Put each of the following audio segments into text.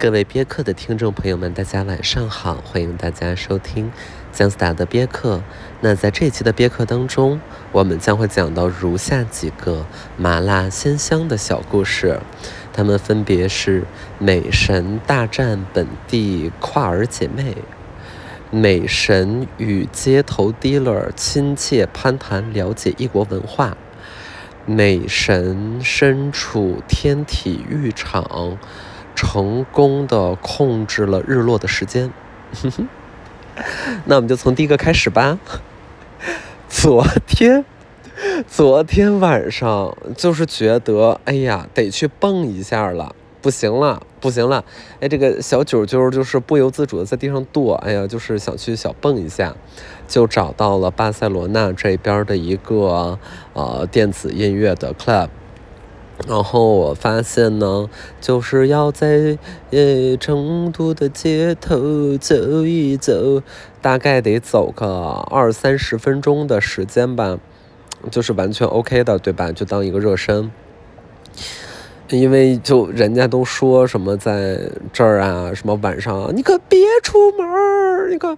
各位别克的听众朋友们，大家晚上好！欢迎大家收听姜思达的别克。那在这期的别克当中，我们将会讲到如下几个麻辣鲜香的小故事，它们分别是美神大战本地跨儿姐妹，美神与街头 dealer 亲切攀谈，了解异国文化，美神身处天体育场。成功的控制了日落的时间，那我们就从第一个开始吧。昨天，昨天晚上就是觉得，哎呀，得去蹦一下了，不行了，不行了，哎，这个小九九就是不由自主的在地上跺，哎呀，就是想去小蹦一下，就找到了巴塞罗那这边的一个呃电子音乐的 club。然后我发现呢，就是要在呃成都的街头走一走，大概得走个二三十分钟的时间吧，就是完全 OK 的，对吧？就当一个热身。因为就人家都说什么在这儿啊，什么晚上你可别出门儿，你可，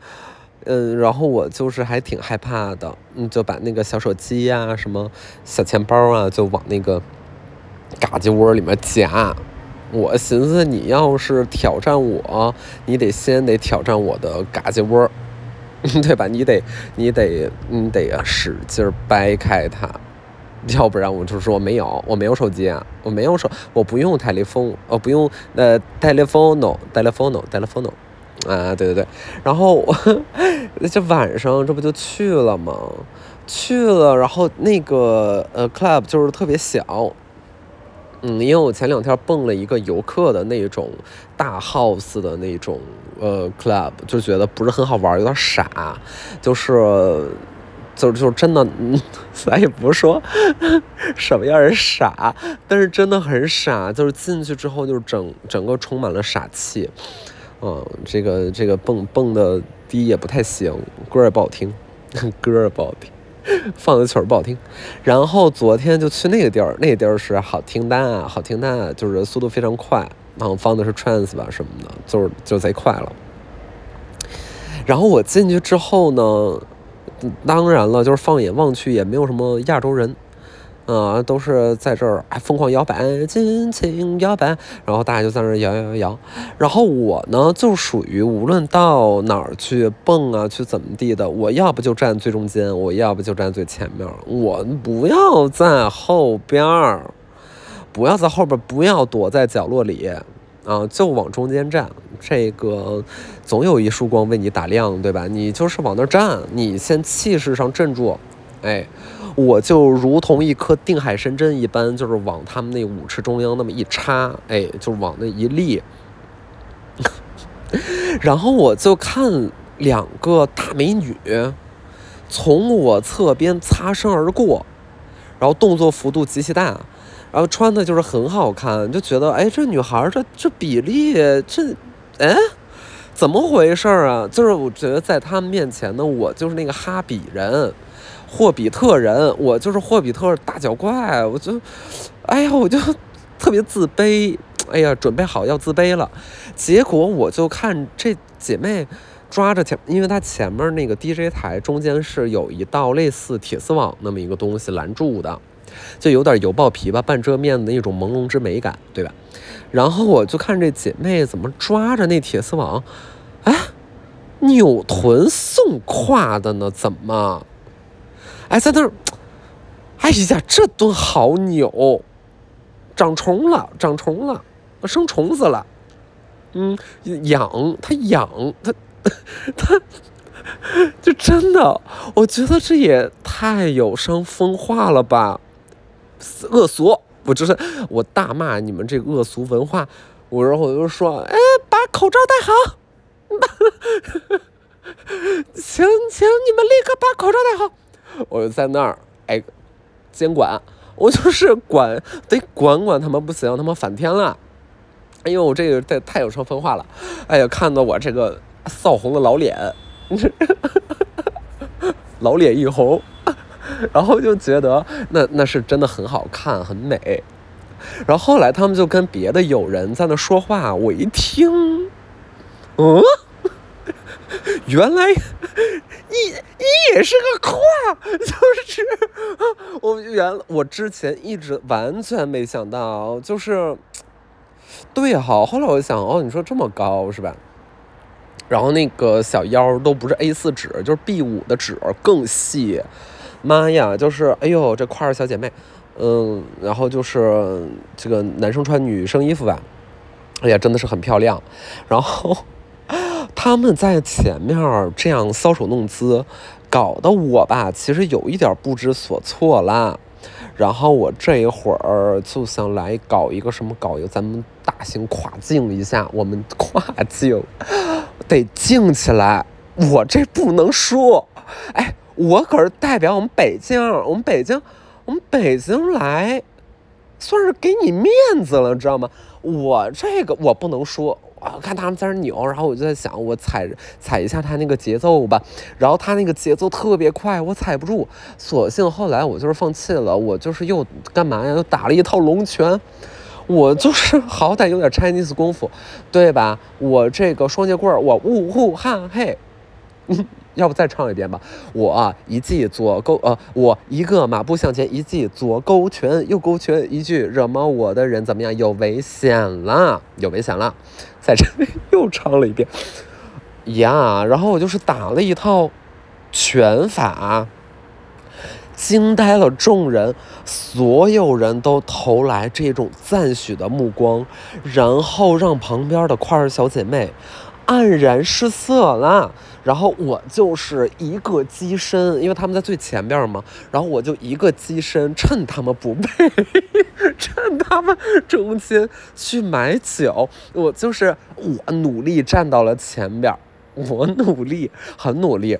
嗯，然后我就是还挺害怕的，嗯，就把那个小手机呀、什么小钱包啊，就往那个。嘎叽窝里面夹，我寻思你要是挑战我，你得先得挑战我的嘎叽窝，对吧？你得你得你得使劲掰开它，要不然我就说没有，我没有手机啊，我没有手，我不用 telephone，呃，不用呃 telephone，telephone，telephone，啊，对对对，然后我 这晚上这不就去了吗？去了，然后那个呃 club 就是特别小。嗯，因为我前两天蹦了一个游客的那种大 house 的那种呃 club，就觉得不是很好玩，有点傻，就是，就就真的，嗯 咱也不是说 什么样人傻，但是真的很傻，就是进去之后就是整整个充满了傻气，嗯，这个这个蹦蹦的低也不太行，歌也不好听，歌也不好听。放的曲儿不好听，然后昨天就去那个地儿，那个地儿是好听单啊，好听单啊，就是速度非常快，然后放的是 trance 吧什么的，就是就贼快了。然后我进去之后呢，当然了，就是放眼望去也没有什么亚洲人。啊，都是在这儿疯狂摇摆，尽情摇摆，然后大家就在那儿摇摇摇摇。然后我呢，就属于无论到哪儿去蹦啊，去怎么地的，我要不就站最中间，我要不就站最前面，我不要在后边儿，不要在后边，不要躲在角落里，啊，就往中间站。这个总有一束光为你打亮，对吧？你就是往那儿站，你先气势上镇住，哎。我就如同一颗定海神针一般，就是往他们那舞池中央那么一插，哎，就往那一立，然后我就看两个大美女从我侧边擦身而过，然后动作幅度极其大，然后穿的就是很好看，就觉得哎，这女孩这这比例这，哎，怎么回事儿啊？就是我觉得在他们面前呢，我就是那个哈比人。霍比特人，我就是霍比特大脚怪，我就，哎呀，我就特别自卑，哎呀，准备好要自卑了，结果我就看这姐妹抓着前，因为她前面那个 DJ 台中间是有一道类似铁丝网那么一个东西拦住的，就有点油爆皮吧，半遮面的那种朦胧之美感，对吧？然后我就看这姐妹怎么抓着那铁丝网，哎，扭臀送胯的呢？怎么？哎，在那儿，哎呀，这顿好扭，长虫了，长虫了，生虫子了，嗯，痒，它痒，它，它，就真的，我觉得这也太有伤风化了吧，恶俗！我就是我大骂你们这个恶俗文化，我然后我就说，哎，把口罩戴好，请请你们立刻把口罩戴好。我就在那儿，哎，监管，我就是管，得管管他们不行，他们反天了。哎呦，我这个太太有伤风化了。哎呀，看到我这个臊红的老脸，老脸一红，然后就觉得那那是真的很好看，很美。然后后来他们就跟别的友人在那说话，我一听，嗯，原来你也是个跨，就是我原我之前一直完全没想到，就是对哈。后来我想，哦，你说这么高是吧？然后那个小腰都不是 A 四纸，就是 B 五的纸更细。妈呀，就是哎呦，这块儿小姐妹，嗯，然后就是这个男生穿女生衣服吧，哎呀，真的是很漂亮。然后他们在前面这样搔首弄姿，搞得我吧，其实有一点不知所措啦。然后我这一会儿就想来搞一个什么，搞一个咱们大型跨境一下，我们跨境。得静起来，我这不能说。哎，我可是代表我们北京，我们北京，我们北京来，算是给你面子了，知道吗？我这个我不能说啊。看他们在那扭，然后我就在想，我踩踩一下他那个节奏吧。然后他那个节奏特别快，我踩不住。索性后来我就是放弃了，我就是又干嘛呀？又打了一套龙拳。我就是 好歹有点 Chinese 功夫，对吧？我这个双截棍，我呜呼哈嘿，要不再唱一遍吧？我一记左勾，呃，我一个马步向前，一记左勾拳，右勾拳，一句惹毛我的人怎么样？有危险了，有危险了，在这里 又唱了一遍呀。然后我就是打了一套拳法。惊呆了众人，所有人都投来这种赞许的目光，然后让旁边的块儿小姐妹黯然失色了。然后我就是一个机身，因为他们在最前边嘛，然后我就一个机身，趁他们不备，趁他们中间去买酒，我就是我努力站到了前边，我努力，很努力。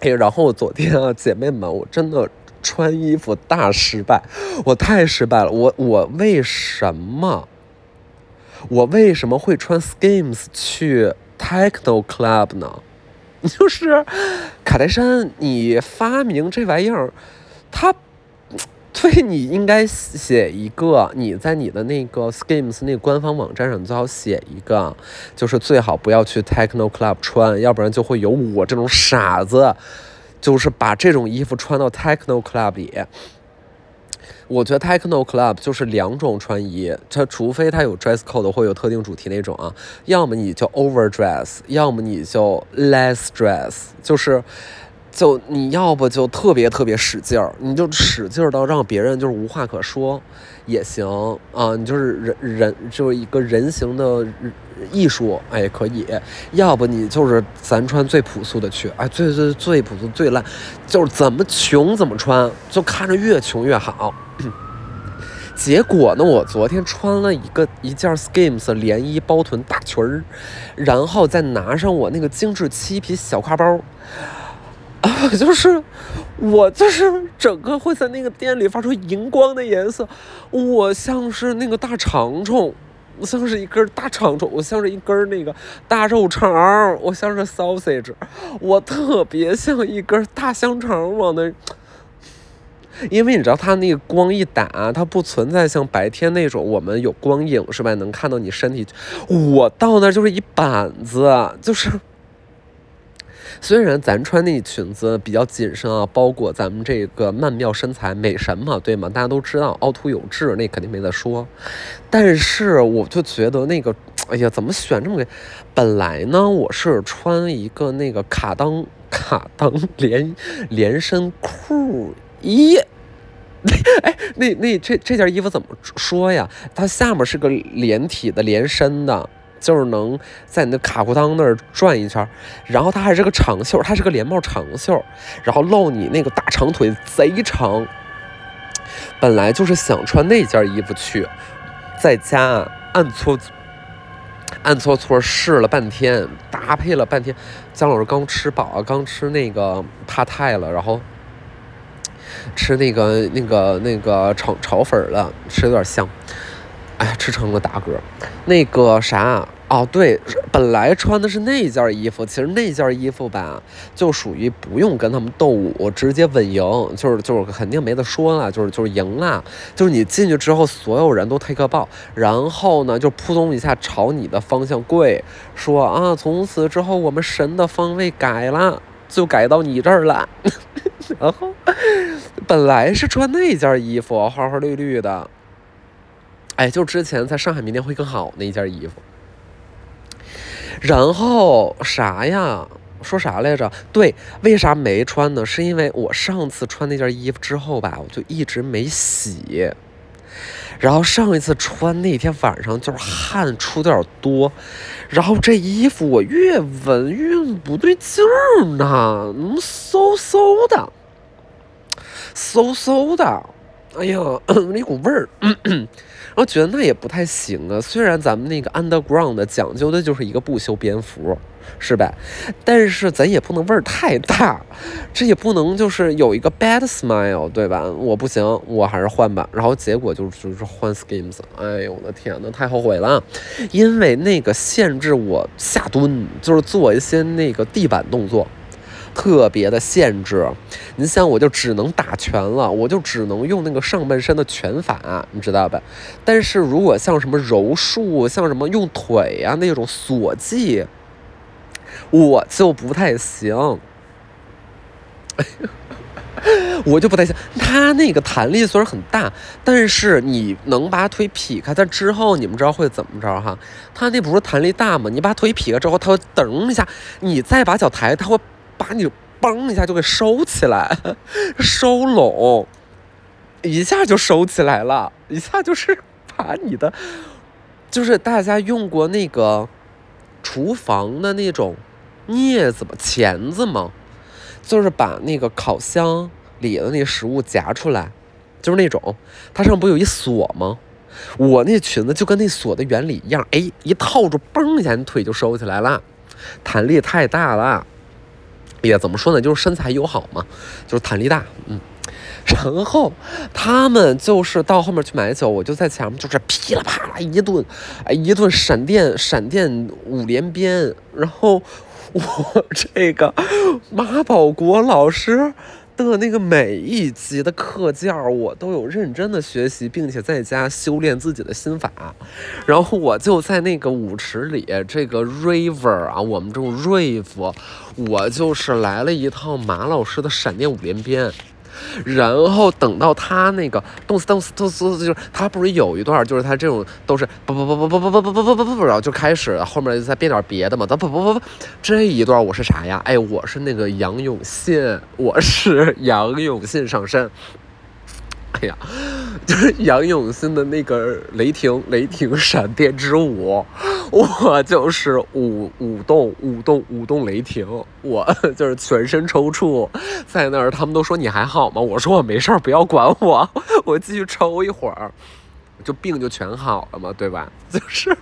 哎，然后我昨天啊，姐妹们，我真的穿衣服大失败，我太失败了。我我为什么？我为什么会穿 Skims 去 Techno Club 呢？就是卡戴珊，你发明这玩意儿，他对你应该写一个，你在你的那个 Skims 那官方网站上最好写一个，就是最好不要去 Techno Club 穿，要不然就会有我这种傻子。就是把这种衣服穿到 techno club 里，我觉得 techno club 就是两种穿衣，它除非它有 dress code 或有特定主题那种啊，要么你就 overdress，要么你就 less dress，就是。就你要不就特别特别使劲儿，你就使劲儿到让别人就是无话可说，也行啊。你就是人人就是一个人形的艺术，哎，可以。要不你就是咱穿最朴素的去，哎，最最最朴素最烂，就是怎么穷怎么穿，就看着越穷越好。结果呢，我昨天穿了一个一件 Skims 连衣包臀大裙儿，然后再拿上我那个精致漆皮小挎包。啊，就是我，就是整个会在那个店里发出荧光的颜色，我像是那个大长虫，我像是一根大肠虫，我像是一根那个大肉肠，我像是 sausage，我特别像一根大香肠往那，因为你知道它那个光一打，它不存在像白天那种我们有光影是吧？能看到你身体，我到那就是一板子，就是。虽然咱穿那裙子比较紧身啊，包裹咱们这个曼妙身材，美神嘛，对吗？大家都知道凹凸有致，那肯定没得说。但是我就觉得那个，哎呀，怎么选这么个？本来呢，我是穿一个那个卡裆卡裆连连身裤衣，哎，那那这这件衣服怎么说呀？它下面是个连体的连身的。就是能在你的卡裤裆那儿转一圈，然后它还是个长袖，它是个连帽长袖，然后露你那个大长腿贼长。本来就是想穿那件衣服去，在家暗搓暗搓搓试了半天，搭配了半天。姜老师刚吃饱，刚吃那个帕泰了，然后吃那个那个那个炒炒粉了，吃有点香。哎，吃成了大嗝。那个啥哦，对，本来穿的是那件衣服，其实那件衣服吧，就属于不用跟他们斗舞，直接稳赢，就是就是肯定没得说了，就是就是赢了，就是你进去之后，所有人都 take 爆，然后呢，就扑通一下朝你的方向跪，说啊，从此之后我们神的方位改了，就改到你这儿了，然后本来是穿那件衣服，花花绿绿的，哎，就之前在上海明天会更好那一件衣服。然后啥呀？说啥来着？对，为啥没穿呢？是因为我上次穿那件衣服之后吧，我就一直没洗。然后上一次穿那天晚上就是汗出有点多，然后这衣服我越闻越不对劲儿呢，怎么馊馊的，馊馊的，哎呀，那股味儿。然后觉得那也不太行啊，虽然咱们那个 underground 讲究的就是一个不修边幅，是吧？但是咱也不能味儿太大，这也不能就是有一个 bad smile，对吧？我不行，我还是换吧。然后结果就就是换 schemes，哎呦我的天呐，太后悔了，因为那个限制我下蹲，就是做一些那个地板动作。特别的限制，你想我就只能打拳了，我就只能用那个上半身的拳法，你知道吧？但是如果像什么柔术，像什么用腿呀那种锁技，我就不太行，我就不太行。他那个弹力虽然很大，但是你能把腿劈开，它之后你们知道会怎么着哈？他那不是弹力大吗？你把腿劈开之后，他会噔一下，你再把脚抬，他会。把你嘣一下就给收起来，收拢，一下就收起来了，一下就是把你的，就是大家用过那个厨房的那种镊子吗？钳子吗？就是把那个烤箱里的那食物夹出来，就是那种，它上不有一锁吗？我那裙子就跟那锁的原理一样，哎，一套住，嘣一下，你腿就收起来了，弹力太大了。也怎么说呢？就是身材友好嘛，就是弹力大，嗯。然后他们就是到后面去买酒，我就在前面，就是噼里啪啦一顿，哎，一顿闪电闪电五连鞭。然后我这个马保国老师。的那个每一集的课件我都有认真的学习，并且在家修炼自己的心法。然后我就在那个舞池里，这个 river 啊，我们这种 rave，我就是来了一趟马老师的闪电五连鞭。然后等到他那个动次动次动次，就是他不是有一段，就是他这种都是不不不不不不不不不不不不，然后就开始后面再变点别的嘛。咱不不不不，这一段我是啥呀？哎，我是那个杨永信，我是杨永信上身。哎呀，就是杨永信的那个雷霆雷霆闪电之舞，我就是舞舞动舞动舞动雷霆，我就是全身抽搐，在那儿他们都说你还好吗？我说我没事儿，不要管我，我继续抽一会儿，就病就全好了嘛，对吧？就是。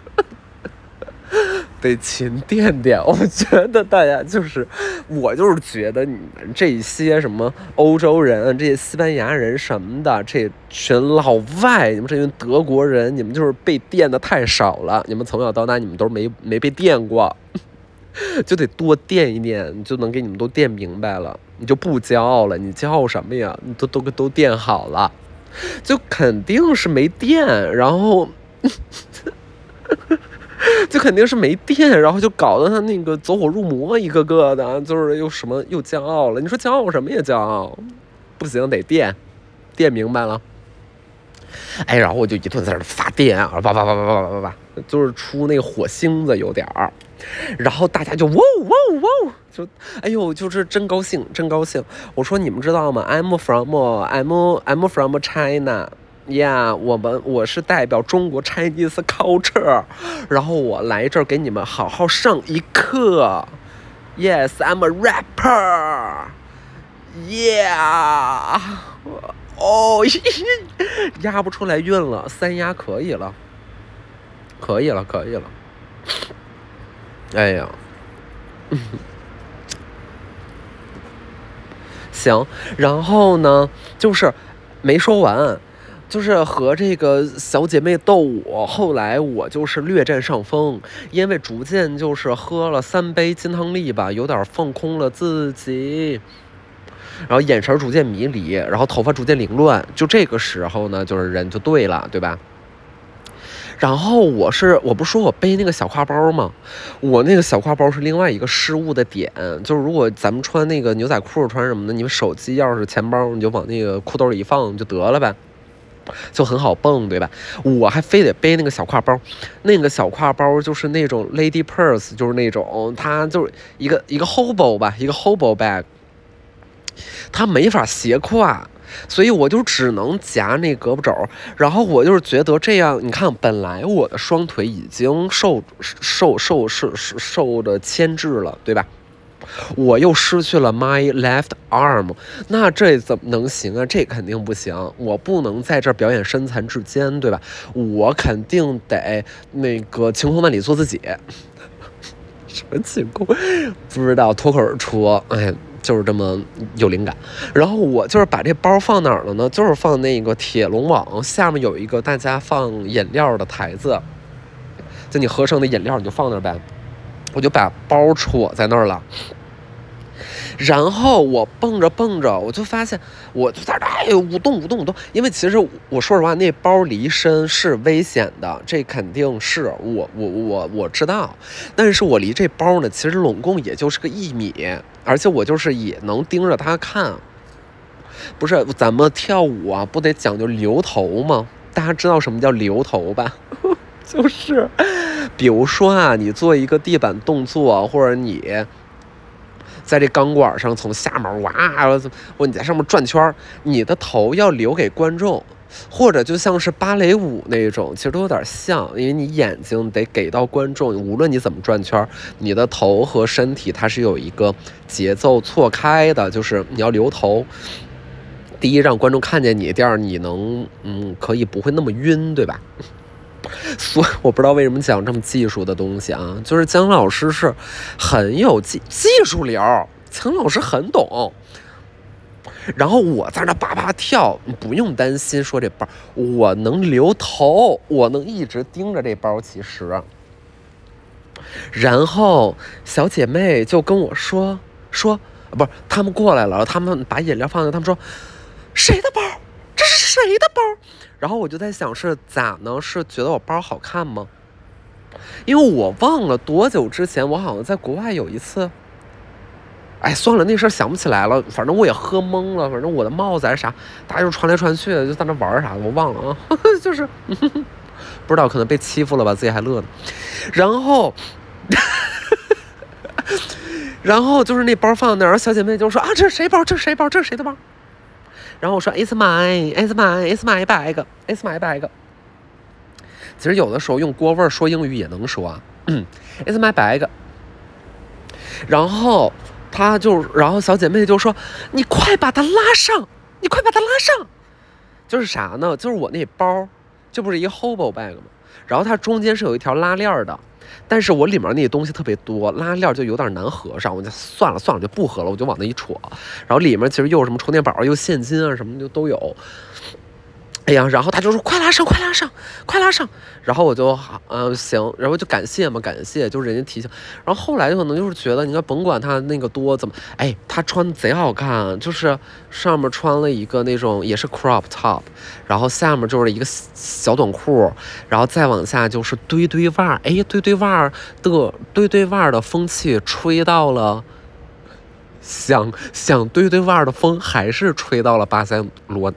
得勤垫垫，我觉得大家就是，我就是觉得你们这些什么欧洲人、这些西班牙人什么的，这群老外，你们这群德国人，你们就是被垫的太少了。你们从小到大，你们都没没被垫过，就得多垫一垫，就能给你们都垫明白了，你就不骄傲了。你骄傲什么呀？你都都都垫好了，就肯定是没垫，然后。就肯定是没电，然后就搞得他那个走火入魔，一个个的，就是又什么又骄傲了。你说骄傲什么也骄傲，不行得电，电明白了。哎，然后我就一顿在那发电啊，叭叭叭叭叭叭叭叭，就是出那个火星子有点儿。然后大家就哇哇哇，就哎呦，就是真高兴，真高兴。我说你们知道吗？I'm from I'm I'm from China。呀，我们我是代表中国 Chinese culture，然后我来这儿给你们好好上一课。Yes，I'm a rapper。Yeah，哦，压不出来韵了，三压可以了，可以了，可以了。哎呀，行，然后呢，就是没说完。就是和这个小姐妹斗舞，后来我就是略占上风，因为逐渐就是喝了三杯金汤力吧，有点放空了自己，然后眼神逐渐迷离，然后头发逐渐凌乱，就这个时候呢，就是人就对了，对吧？然后我是我不是说我背那个小挎包吗？我那个小挎包是另外一个失误的点，就是如果咱们穿那个牛仔裤穿什么的，你们手机、钥匙、钱包，你就往那个裤兜里一放就得了呗，就很好蹦，对吧？我还非得背那个小挎包，那个小挎包就是那种 lady purse，就是那种它就是一个一个 hobo 吧，一个 hobo bag，它没法斜挎。所以我就只能夹那胳膊肘，然后我就是觉得这样，你看，本来我的双腿已经受受受受受受的牵制了，对吧？我又失去了 my left arm，那这怎么能行啊？这肯定不行，我不能在这儿表演身残志坚，对吧？我肯定得那个晴空万里做自己。什么情况？不知道，脱口而出，哎。就是这么有灵感，然后我就是把这包放哪儿了呢？就是放那个铁笼网下面有一个大家放饮料的台子，就你喝剩的饮料你就放那儿呗，我就把包戳在那儿了。然后我蹦着蹦着，我就发现我就在那哎舞动舞动舞动，因为其实我说实话，那包离身是危险的，这肯定是我我我我知道，但是我离这包呢，其实拢共也就是个一米，而且我就是也能盯着他看，不是咱们跳舞啊，不得讲究留头吗？大家知道什么叫留头吧？就是，比如说啊，你做一个地板动作，或者你。在这钢管上，从下面哇，我你在上面转圈你的头要留给观众，或者就像是芭蕾舞那种，其实都有点像，因为你眼睛得给到观众，无论你怎么转圈你的头和身体它是有一个节奏错开的，就是你要留头。第一，让观众看见你；第二，你能嗯，可以不会那么晕，对吧？所以 我不知道为什么讲这么技术的东西啊，就是姜老师是很有技技术流，姜老师很懂。然后我在那叭叭跳，不用担心说这包，我能留头，我能一直盯着这包。其实，然后小姐妹就跟我说说，不是他们过来了，他们把饮料放在，他们说谁的包？这是谁的包？然后我就在想，是咋呢？是觉得我包好看吗？因为我忘了多久之前，我好像在国外有一次。哎，算了，那事儿想不起来了。反正我也喝懵了。反正我的帽子还是啥，大家就传来传去的，就在那玩啥，我忘了啊。呵 呵就是不知道，可能被欺负了吧，自己还乐呢。然后，然后就是那包放在那儿，小姐妹就说啊，这是谁包？这是谁包？这是谁的包？然后我说，It's mine, It's mine, It's my bag, It's my bag。其实有的时候用锅味儿说英语也能说啊，It's my bag。然后他就，然后小姐妹就说：“你快把它拉上，你快把它拉上。”就是啥呢？就是我那包，这不是一 hobo bag 吗？然后它中间是有一条拉链的。但是我里面那东西特别多，拉链就有点难合上，我就算了算了，就不合了，我就往那一戳，然后里面其实又什么充电宝，又现金啊什么就都有。哎呀，然后他就说快拉上，快拉上，快拉上。然后我就好，嗯，行。然后就感谢嘛，感谢，就是人家提醒。然后后来可能就是觉得，你看甭管他那个多怎么，哎，他穿贼好看，就是上面穿了一个那种也是 crop top，然后下面就是一个小短裤，然后再往下就是堆堆袜。哎，堆堆袜的堆堆袜的风气吹到了。想想堆堆袜的风还是吹到了巴塞罗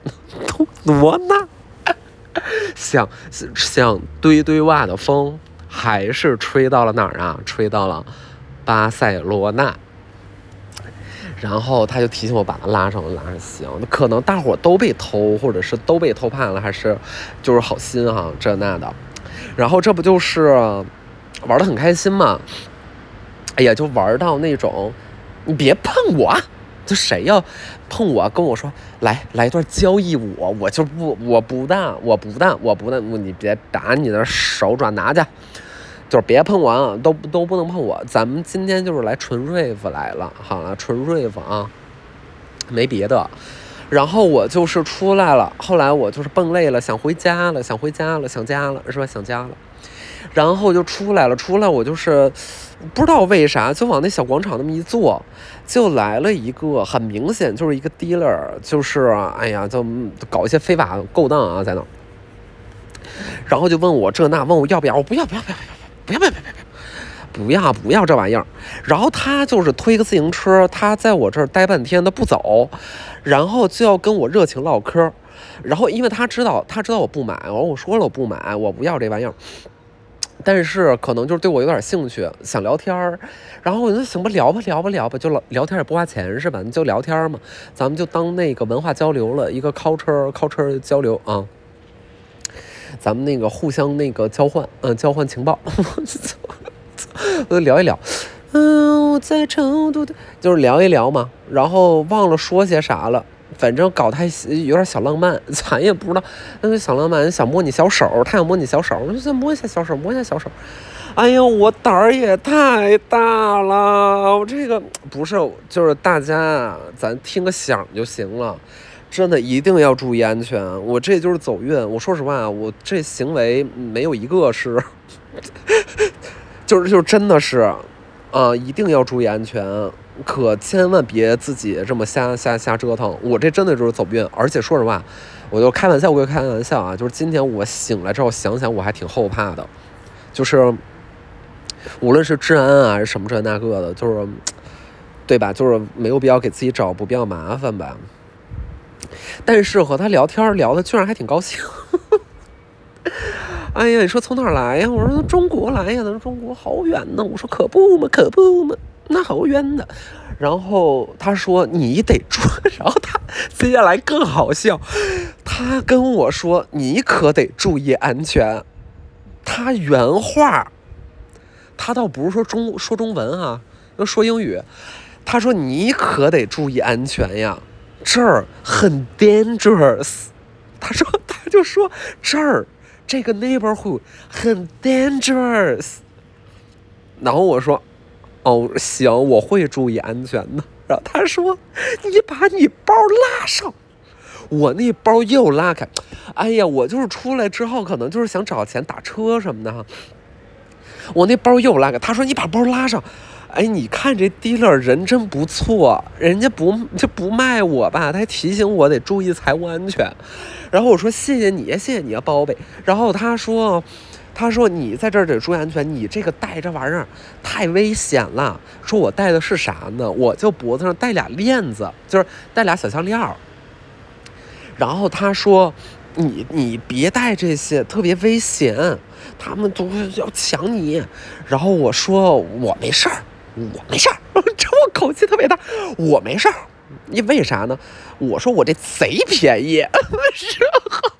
罗那，像像堆堆袜的风还是吹到了哪儿啊？吹到了巴塞罗那。然后他就提醒我把他拉上了，拉上行。可能大伙都被偷，或者是都被偷判了，还是就是好心哈这那的。然后这不就是玩的很开心嘛？哎呀，就玩到那种。你别碰我，这谁要碰我？跟我说来来一段交易舞，我就不我不但我不但我不但你别打你的手爪拿去，就是别碰我啊，都都不能碰我。咱们今天就是来纯 rave 来了，好了，纯 rave 啊，没别的。然后我就是出来了，后来我就是蹦累了，想回家了，想回家了，想家了，是吧？想家了，然后就出来了，出来我就是不知道为啥，就往那小广场那么一坐，就来了一个很明显就是一个低劣儿，就是哎呀，就搞一些非法勾当啊，在那。然后就问我这那，问我要不要，我不要不要不要不要不要不要不要不要不要这玩意儿。然后他就是推个自行车，他在我这儿待半天他不走，然后就要跟我热情唠嗑，然后因为他知道他知道我不买，我说了我不买，我不要这玩意儿。但是可能就是对我有点兴趣，想聊天儿。然后我就行吧，聊吧聊吧聊吧，就聊聊天也不花钱是吧？你就聊天嘛，咱们就当那个文化交流了，一个 culture culture 交流啊。咱们那个互相那个交换，嗯，交换情报，我 就聊一聊。嗯，我在成都的，就是聊一聊嘛，然后忘了说些啥了，反正搞太有点小浪漫，咱也不知道那个小浪漫，想摸你小手，他想摸你小手，我就想摸一下小手，摸一下小手。哎呦，我胆儿也太大了，我这个不是，就是大家咱听个响就行了，真的一定要注意安全。我这就是走运，我说实话，我这行为没有一个是，就是就真的是。啊，一定要注意安全，可千万别自己这么瞎瞎瞎折腾。我这真的就是走运，而且说实话，我就开玩笑，我就开玩笑啊。就是今天我醒来之后想想，我还挺后怕的，就是无论是治安啊，还是什么这那个的，就是对吧？就是没有必要给自己找不必要麻烦吧。但是和他聊天聊的居然还挺高兴。哎呀，你说从哪儿来呀？我说中国来呀，咱中国好远呢。我说可不嘛，可不嘛，那好冤的。然后他说你得注，然后他接下来更好笑，他跟我说你可得注意安全。他原话，他倒不是说中说中文啊，要说英语。他说你可得注意安全呀，这儿很 dangerous。他说他就说这儿。这个 neighborhood 很 dangerous，然后我说，哦，行，我会注意安全的。然后他说，你把你包拉上，我那包又拉开。哎呀，我就是出来之后，可能就是想找钱打车什么的哈。我那包又拉开，他说你把包拉上。哎，你看这 dealer 人真不错，人家不就不卖我吧？他还提醒我得注意财务安全。然后我说谢谢你，谢谢你啊，宝贝。然后他说，他说你在这儿得注意安全，你这个戴这玩意儿太危险了。说我戴的是啥呢？我就脖子上戴俩链子，就是戴俩小项链儿。然后他说，你你别戴这些，特别危险，他们都要抢你。然后我说我没事儿。我没事儿，这我口气特别大。我没事儿，你为啥呢？我说我这贼便宜，然后，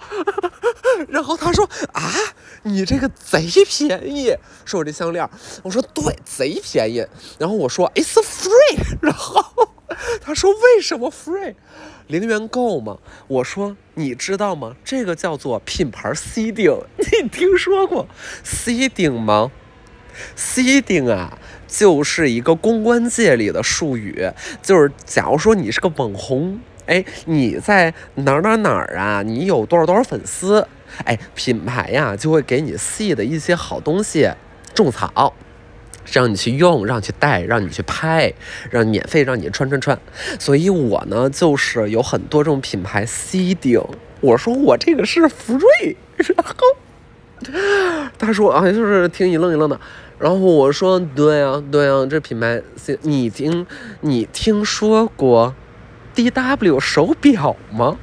然后他说啊，你这个贼便宜，说我这项链。我说对，贼便宜。然后我说 it's free，然后他说为什么 free？零元购吗？我说你知道吗？这个叫做品牌 seeding，你听说过 seeding 吗？seeding 啊。就是一个公关界里的术语，就是假如说你是个网红，哎，你在哪儿哪儿哪儿啊，你有多少多少粉丝，哎，品牌呀就会给你细的一些好东西种草，让你去用，让你去带，让你去拍，让免费让你穿穿穿。所以我呢就是有很多这种品牌 C 顶，我说我这个是福瑞，然后他说啊，就是听一愣一愣的。然后我说：“对啊，对啊，这品牌，你听，你听说过 D W 手表吗？”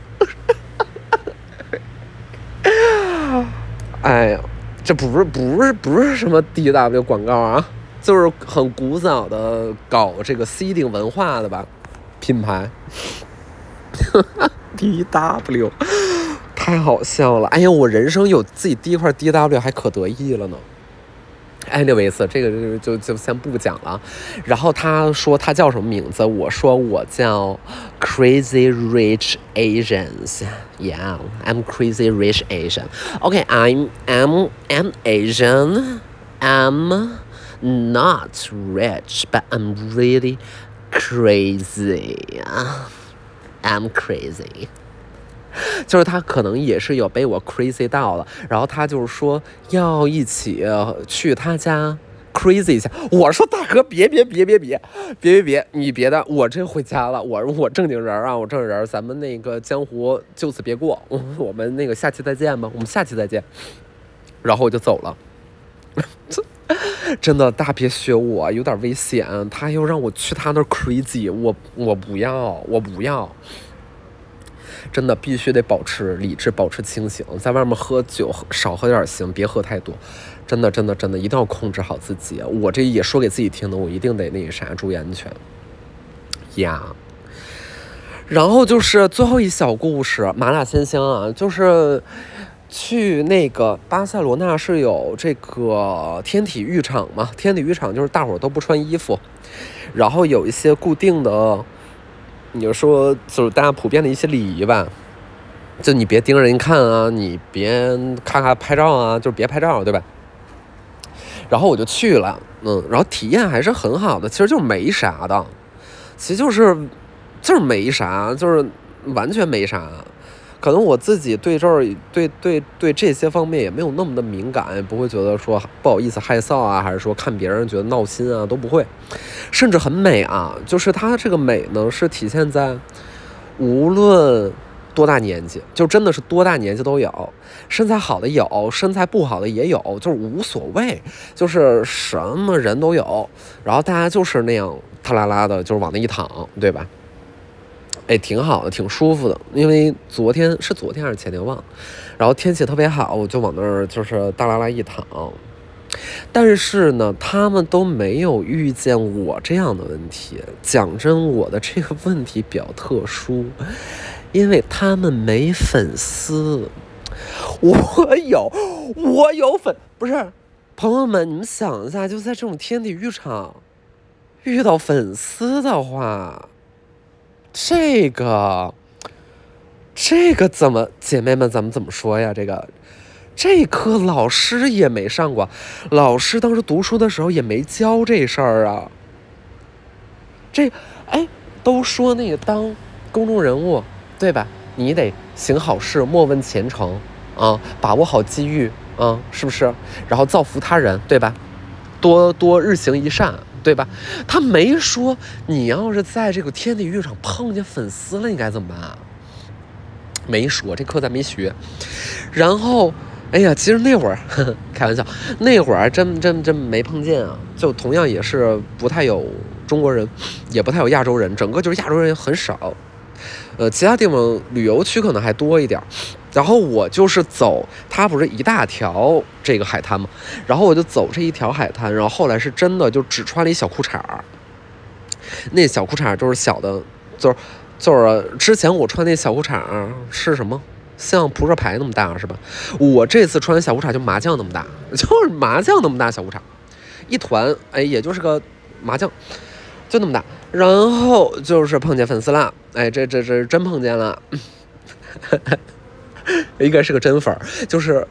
哎呀，这不是不是不是什么 D W 广告啊，就是很古早的搞这个 C 顶文化的吧，品牌。D W，太好笑了！哎呀，我人生有自己第一块 D W 还可得意了呢。anyways，这个就就就先不讲了。然后他说他叫什么名字？我说我叫 Crazy Rich Asians。Yeah，I'm Crazy Rich Asian. Okay, I'm I'm an Asian. I'm not rich, but I'm really crazy. I'm crazy。 就是他可能也是有被我 crazy 到了，然后他就是说要一起去他家 crazy 一下。我说大哥别别别别别别别别，你别的，我这回家了，我我正经人啊，我正经人，咱们那个江湖就此别过，我们那个下期再见吧，我们下期再见。然后我就走了。真的大别学我，有点危险。他又让我去他那 crazy，我我不要，我不要。真的必须得保持理智，保持清醒。在外面喝酒少喝点行，别喝太多。真的，真的，真的，一定要控制好自己。我这也说给自己听的，我一定得那个啥，注意安全。呀，然后就是最后一小故事，麻辣鲜香啊，就是去那个巴塞罗那是有这个天体浴场嘛？天体浴场就是大伙儿都不穿衣服，然后有一些固定的。你就说，就是大家普遍的一些礼仪吧，就你别盯着人看啊，你别咔咔拍照啊，就别拍照，对吧？然后我就去了，嗯，然后体验还是很好的，其实就是没啥的，其实就是就是没啥，就是完全没啥。可能我自己对这儿对对对这些方面也没有那么的敏感，也不会觉得说不好意思害臊啊，还是说看别人觉得闹心啊，都不会，甚至很美啊。就是它这个美呢，是体现在无论多大年纪，就真的是多大年纪都有，身材好的有，身材不好的也有，就是无所谓，就是什么人都有。然后大家就是那样他拉拉的，就是往那一躺，对吧？哎，挺好的，挺舒服的。因为昨天是昨天还是前天忘了，然后天气特别好，我就往那儿就是大拉拉一躺。但是呢，他们都没有遇见我这样的问题。讲真，我的这个问题比较特殊，因为他们没粉丝。我有，我有粉，不是朋友们，你们想一下，就在这种天体浴场遇到粉丝的话。这个，这个怎么，姐妹们咱们怎么说呀？这个，这课老师也没上过，老师当时读书的时候也没教这事儿啊。这，哎，都说那个当公众人物，对吧？你得行好事，莫问前程啊，把握好机遇啊，是不是？然后造福他人，对吧？多多日行一善。对吧？他没说你要是在这个天体浴场碰见粉丝了，你该怎么办？没说，这课咱没学。然后，哎呀，其实那会儿 开玩笑，那会儿真真真没碰见啊。就同样也是不太有中国人，也不太有亚洲人，整个就是亚洲人很少。呃，其他地方旅游区可能还多一点。然后我就是走，它不是一大条这个海滩嘛，然后我就走这一条海滩，然后后来是真的就只穿了一小裤衩儿，那小裤衩儿就是小的，就是就是之前我穿那小裤衩是什么，像扑克牌那么大是吧？我这次穿小裤衩就麻将那么大，就是麻将那么大小裤衩，一团哎也就是个麻将，就那么大，然后就是碰见粉丝了，哎这这这真碰见了。应该是个真粉儿，就是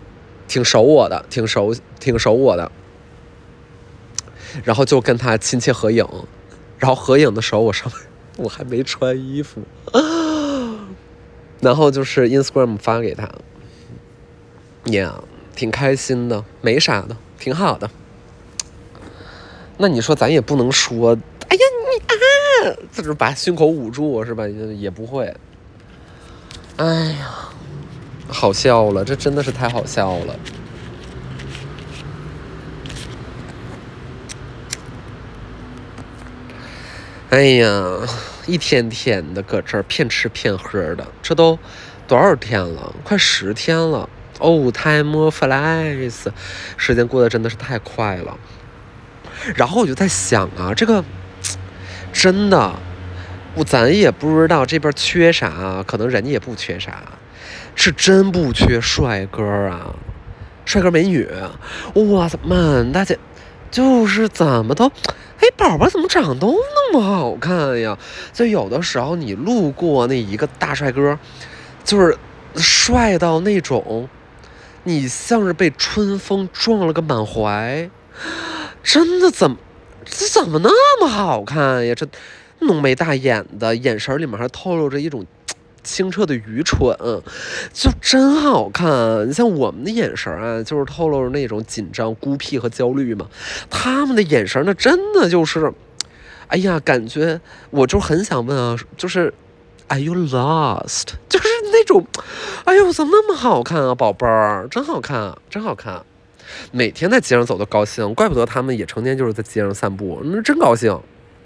挺熟我的，挺熟挺熟我的。然后就跟他亲切合影，然后合影的时候我上我还没穿衣服，然后就是 Instagram 发给他，呀，挺开心的，没啥的，挺好的。那你说咱也不能说，哎呀你啊，就是把胸口捂住是吧？也也不会。哎呀。好笑了，这真的是太好笑了。哎呀，一天天的搁这儿骗吃骗喝的，这都多少天了？快十天了。Oh, time flies，时间过得真的是太快了。然后我就在想啊，这个真的，我咱也不知道这边缺啥，可能人家也不缺啥。是真不缺帅哥啊，帅哥美女，哇塞，满大街，就是怎么都，哎，宝宝怎么长都那么好看呀？就有的时候你路过那一个大帅哥，就是帅到那种，你像是被春风撞了个满怀，真的怎么，这怎么那么好看呀？这浓眉大眼的，眼神里面还透露着一种。清澈的愚蠢，就真好看。你像我们的眼神啊，就是透露着那种紧张、孤僻和焦虑嘛。他们的眼神呢，真的就是，哎呀，感觉我就很想问啊，就是 Are you lost？就是那种，哎呦，怎么那么好看啊，宝贝儿，真好看，真好看。每天在街上走都高兴，怪不得他们也成天就是在街上散步，那真高兴。